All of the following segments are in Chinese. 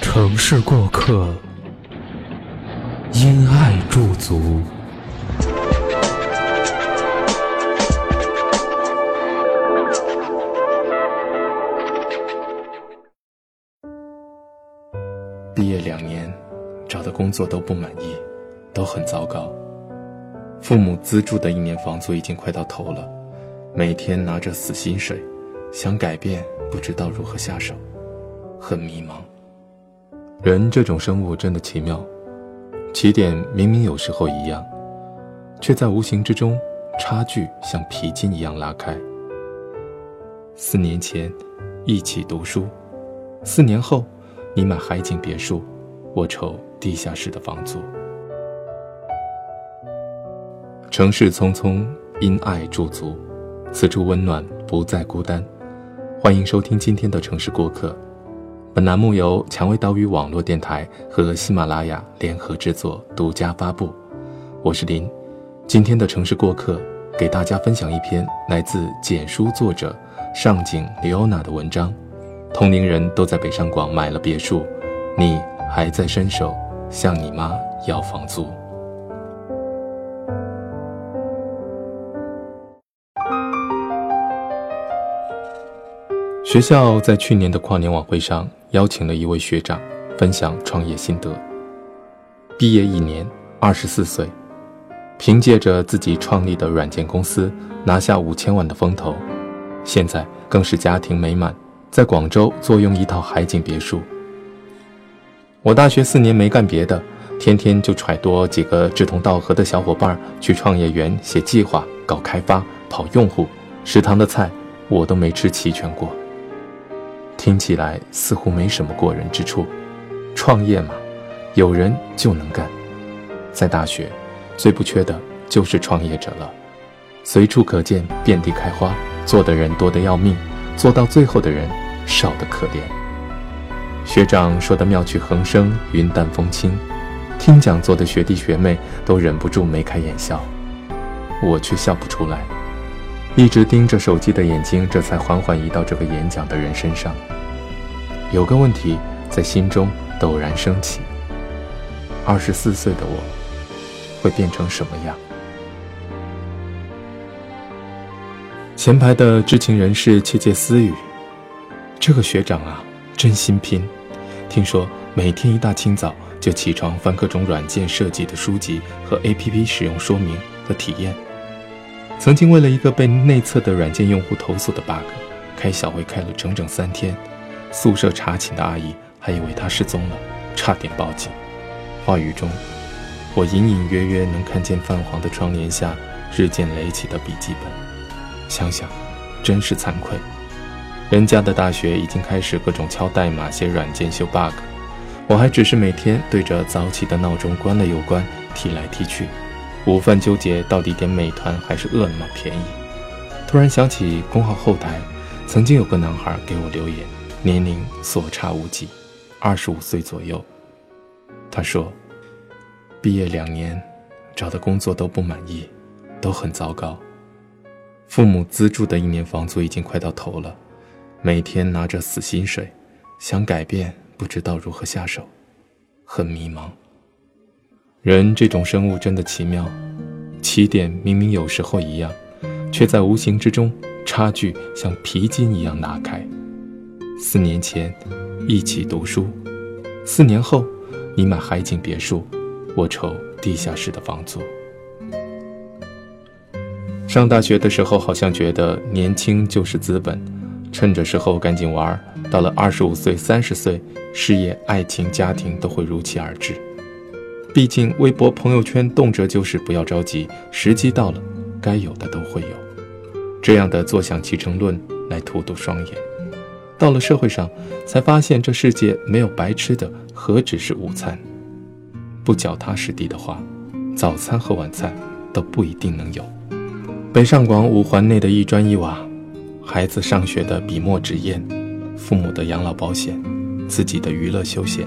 城市过客，因爱驻足。毕业两年，找的工作都不满意，都很糟糕。父母资助的一年房租已经快到头了，每天拿着死薪水，想改变不知道如何下手，很迷茫。人这种生物真的奇妙，起点明明有时候一样，却在无形之中，差距像皮筋一样拉开。四年前，一起读书；四年后，你买海景别墅，我筹地下室的房租。城市匆匆，因爱驻足，此处温暖，不再孤单。欢迎收听今天的城市过客。本栏目由蔷薇岛屿网络电台和喜马拉雅联合制作，独家发布。我是林，今天的城市过客，给大家分享一篇来自简书作者上井李欧娜的文章。同龄人都在北上广买了别墅，你还在伸手向你妈要房租。学校在去年的跨年晚会上邀请了一位学长分享创业心得。毕业一年，二十四岁，凭借着自己创立的软件公司拿下五千万的风投，现在更是家庭美满，在广州坐拥一套海景别墅。我大学四年没干别的，天天就揣多几个志同道合的小伙伴去创业园写计划、搞开发、跑用户，食堂的菜我都没吃齐全过。听起来似乎没什么过人之处，创业嘛，有人就能干。在大学，最不缺的就是创业者了，随处可见，遍地开花，做的人多得要命，做到最后的人少得可怜。学长说的妙趣横生，云淡风轻，听讲座的学弟学妹都忍不住眉开眼笑，我却笑不出来。一直盯着手机的眼睛，这才缓缓移到这个演讲的人身上。有个问题在心中陡然升起：二十四岁的我，会变成什么样？前排的知情人士窃窃私语：“这个学长啊，真心拼！听说每天一大清早就起床翻各种软件设计的书籍和 APP 使用说明和体验。”曾经为了一个被内测的软件用户投诉的 bug，开小会开了整整三天，宿舍查寝的阿姨还以为他失踪了，差点报警。话语中，我隐隐约约能看见泛黄的窗帘下日渐垒起的笔记本。想想，真是惭愧。人家的大学已经开始各种敲代码、写软件、修 bug，我还只是每天对着早起的闹钟关了又关，踢来踢去。午饭纠结到底点美团还是饿了么便宜，突然想起公号后台曾经有个男孩给我留言，年龄所差无几，二十五岁左右。他说，毕业两年，找的工作都不满意，都很糟糕。父母资助的一年房租已经快到头了，每天拿着死薪水，想改变不知道如何下手，很迷茫。人这种生物真的奇妙，起点明明有时候一样，却在无形之中，差距像皮筋一样拉开。四年前，一起读书；四年后，你买海景别墅，我筹地下室的房租。上大学的时候，好像觉得年轻就是资本，趁着时候赶紧玩。到了二十五岁、三十岁，事业、爱情、家庭都会如期而至。毕竟，微博、朋友圈动辄就是不要着急，时机到了，该有的都会有。这样的坐享其成论来荼毒双眼。到了社会上，才发现这世界没有白吃的，何止是午餐？不脚踏实地的话，早餐和晚餐都不一定能有。北上广五环内的一砖一瓦，孩子上学的笔墨纸砚，父母的养老保险，自己的娱乐休闲，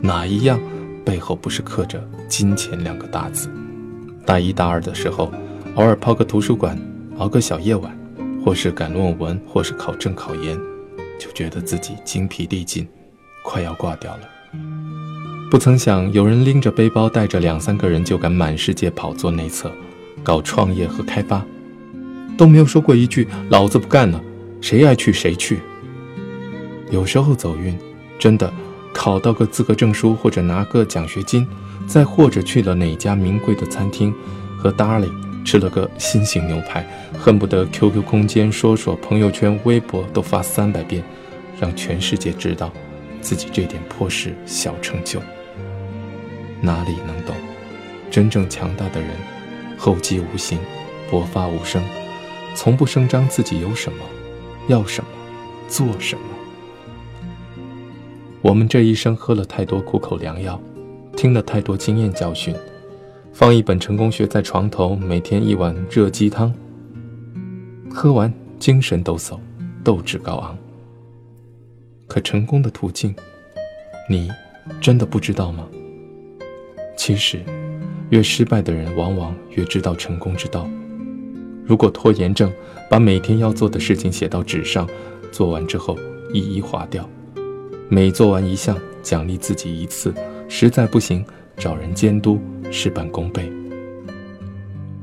哪一样背后不是刻着“金钱”两个大字？大一、大二的时候，偶尔泡个图书馆，熬个小夜晚，或是赶论文，或是考证考研。就觉得自己精疲力尽，快要挂掉了。不曾想，有人拎着背包，带着两三个人就敢满世界跑，做内测，搞创业和开发，都没有说过一句“老子不干了”，谁爱去谁去。有时候走运，真的考到个资格证书，或者拿个奖学金，再或者去了哪家名贵的餐厅，和 Darling。吃了个新型牛排，恨不得 QQ 空间、说说朋友圈、微博都发三百遍，让全世界知道自己这点破事小成就。哪里能懂？真正强大的人，厚积无形，薄发无声，从不声张自己有什么，要什么，做什么。我们这一生喝了太多苦口良药，听了太多经验教训。放一本成功学在床头，每天一碗热鸡汤。喝完精神抖擞，斗志高昂。可成功的途径，你真的不知道吗？其实，越失败的人往往越知道成功之道。如果拖延症把每天要做的事情写到纸上，做完之后一一划掉，每做完一项奖励自己一次，实在不行找人监督。事半功倍。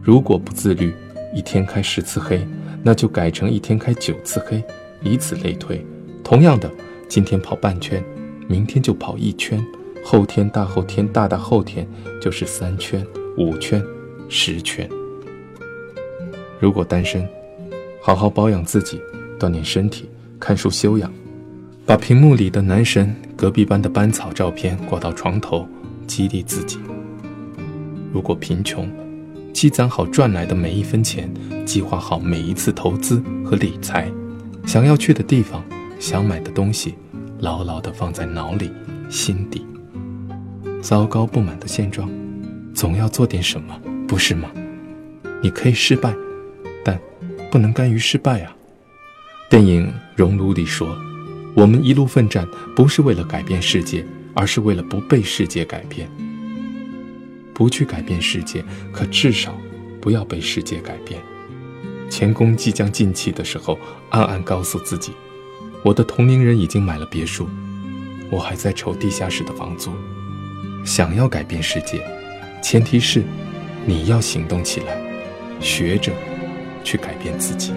如果不自律，一天开十次黑，那就改成一天开九次黑，以此类推。同样的，今天跑半圈，明天就跑一圈，后天、大后天、大大后天就是三圈、五圈、十圈。如果单身，好好保养自己，锻炼身体，看书修养，把屏幕里的男神、隔壁班的班草照片挂到床头，激励自己。如果贫穷，积攒好赚来的每一分钱，计划好每一次投资和理财，想要去的地方，想买的东西，牢牢地放在脑里、心底。糟糕不满的现状，总要做点什么，不是吗？你可以失败，但不能甘于失败啊！电影《熔炉》里说：“我们一路奋战，不是为了改变世界，而是为了不被世界改变。”不去改变世界，可至少不要被世界改变。前功即将尽期的时候，暗暗告诉自己：我的同龄人已经买了别墅，我还在愁地下室的房租。想要改变世界，前提是你要行动起来，学着去改变自己。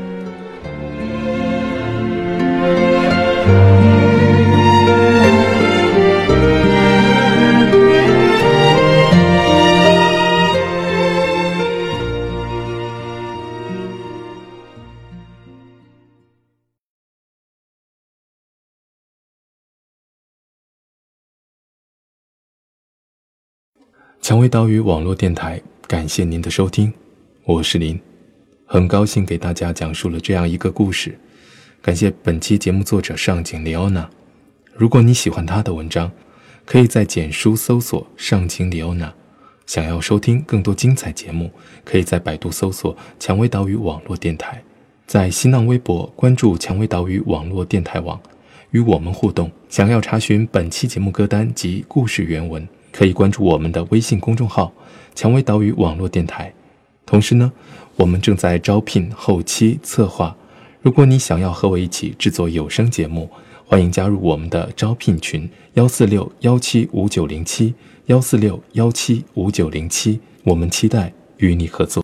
蔷薇岛屿网络电台，感谢您的收听，我是林，很高兴给大家讲述了这样一个故事。感谢本期节目作者上井里欧娜。如果你喜欢她的文章，可以在简书搜索上井里欧娜。想要收听更多精彩节目，可以在百度搜索蔷薇岛屿网络电台，在新浪微博关注蔷薇岛屿网络电台网，与我们互动。想要查询本期节目歌单及故事原文。可以关注我们的微信公众号“蔷薇岛屿网络电台”。同时呢，我们正在招聘后期策划。如果你想要和我一起制作有声节目，欢迎加入我们的招聘群：幺四六幺七五九零七幺四六幺七五九零七。我们期待与你合作。